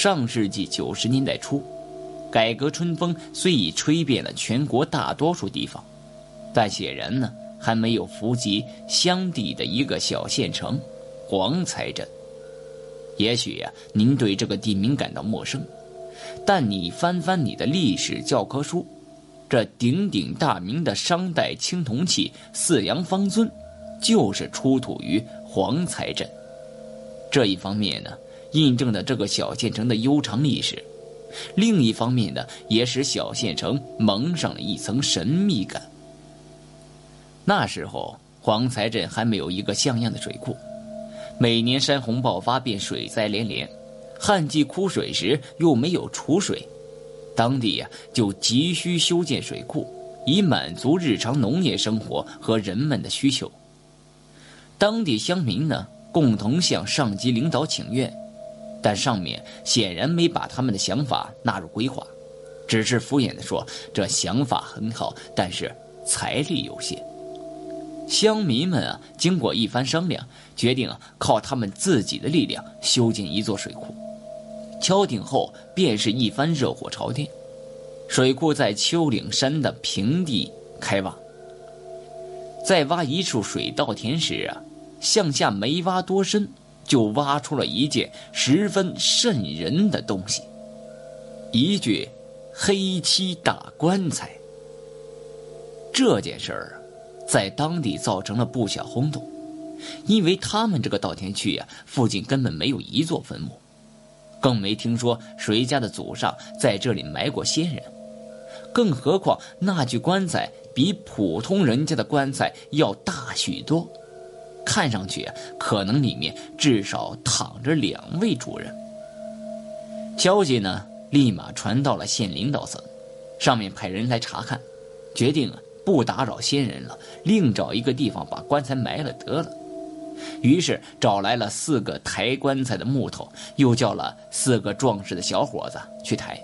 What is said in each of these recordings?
上世纪九十年代初，改革春风虽已吹遍了全国大多数地方，但显然呢，还没有伏及乡地的一个小县城——黄才镇。也许呀，您对这个地名感到陌生，但你翻翻你的历史教科书，这鼎鼎大名的商代青铜器四羊方尊，就是出土于黄才镇。这一方面呢，印证了这个小县城的悠长历史；另一方面呢，也使小县城蒙上了一层神秘感。那时候，黄才镇还没有一个像样的水库。每年山洪爆发便水灾连连，旱季枯水时又没有储水，当地呀就急需修建水库，以满足日常农业生活和人们的需求。当地乡民呢共同向上级领导请愿，但上面显然没把他们的想法纳入规划，只是敷衍地说这想法很好，但是财力有限。乡民们啊，经过一番商量，决定啊靠他们自己的力量修建一座水库。敲定后，便是一番热火朝天。水库在丘陵山的平地开挖，在挖一处水稻田时啊，向下没挖多深，就挖出了一件十分瘆人的东西——一具黑漆大棺材。这件事儿。在当地造成了不小轰动，因为他们这个稻田区呀，附近根本没有一座坟墓，更没听说谁家的祖上在这里埋过先人，更何况那具棺材比普通人家的棺材要大许多，看上去可能里面至少躺着两位主人。消息呢，立马传到了县领导层，上面派人来查看，决定。不打扰先人了，另找一个地方把棺材埋了得了。于是找来了四个抬棺材的木头，又叫了四个壮实的小伙子去抬。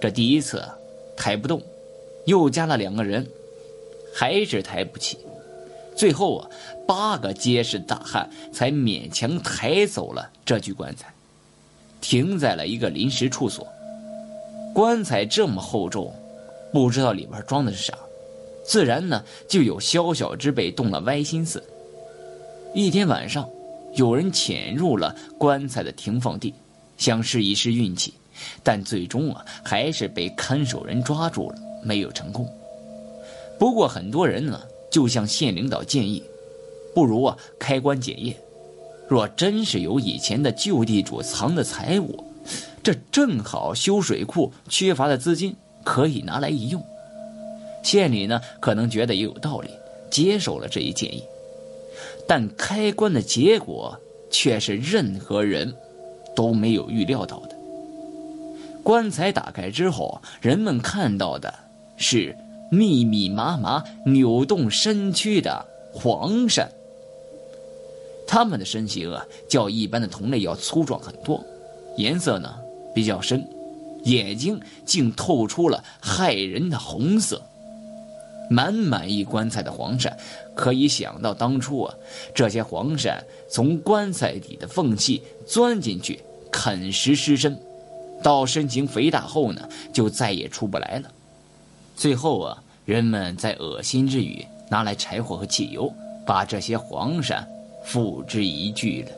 这第一次抬不动，又加了两个人，还是抬不起。最后啊，八个结实大汉才勉强抬走了这具棺材，停在了一个临时处所。棺材这么厚重，不知道里边装的是啥。自然呢，就有宵小之辈动了歪心思。一天晚上，有人潜入了棺材的停放地，想试一试运气，但最终啊，还是被看守人抓住了，没有成功。不过很多人呢，就向县领导建议，不如啊开棺检验，若真是有以前的旧地主藏的财物，这正好修水库缺乏的资金可以拿来一用。县里呢，可能觉得也有道理，接受了这一建议，但开棺的结果却是任何人都没有预料到的。棺材打开之后，人们看到的是密密麻麻、扭动身躯的黄鳝。它们的身形啊，较一般的同类要粗壮很多，颜色呢比较深，眼睛竟透出了骇人的红色。满满一棺材的黄鳝，可以想到当初啊，这些黄鳝从棺材底的缝隙钻进去啃食尸身，到身形肥大后呢，就再也出不来了。最后啊，人们在恶心之余拿来柴火和汽油，把这些黄鳝付之一炬了。